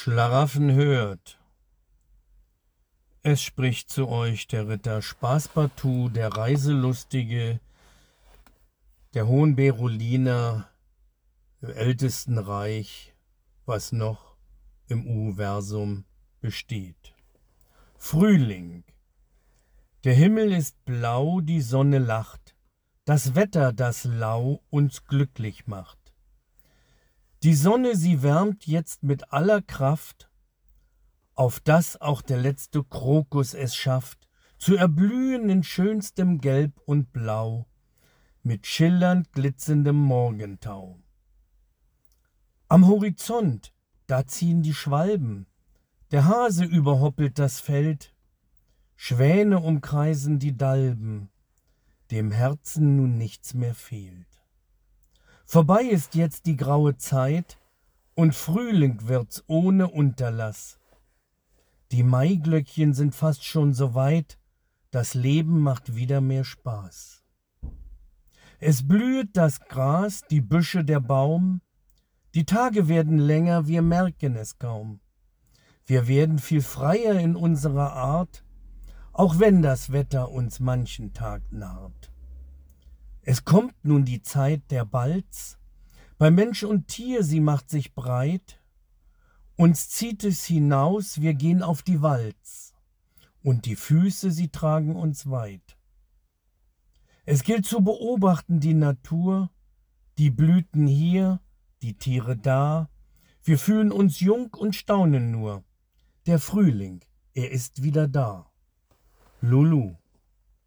Schlaraffen hört. Es spricht zu euch der Ritter Spaßpartout, der Reiselustige, der Hohen Beroliner, im ältesten Reich, was noch im Universum besteht. Frühling. Der Himmel ist blau, die Sonne lacht, das Wetter, das lau uns glücklich macht. Die Sonne, sie wärmt jetzt mit aller Kraft, auf dass auch der letzte Krokus es schafft, zu erblühen in schönstem Gelb und Blau, mit schillernd glitzendem Morgentau. Am Horizont, da ziehen die Schwalben, der Hase überhoppelt das Feld, Schwäne umkreisen die Dalben, dem Herzen nun nichts mehr fehlt. Vorbei ist jetzt die graue Zeit, und Frühling wird's ohne Unterlass. Die Maiglöckchen sind fast schon so weit, das Leben macht wieder mehr Spaß. Es blühet das Gras, die Büsche, der Baum, die Tage werden länger, wir merken es kaum. Wir werden viel freier in unserer Art, auch wenn das Wetter uns manchen Tag naht. Es kommt nun die Zeit der Balz, bei Mensch und Tier sie macht sich breit, uns zieht es hinaus, wir gehen auf die Walz, und die Füße sie tragen uns weit. Es gilt zu beobachten die Natur, die Blüten hier, die Tiere da, wir fühlen uns jung und staunen nur. Der Frühling, er ist wieder da. Lulu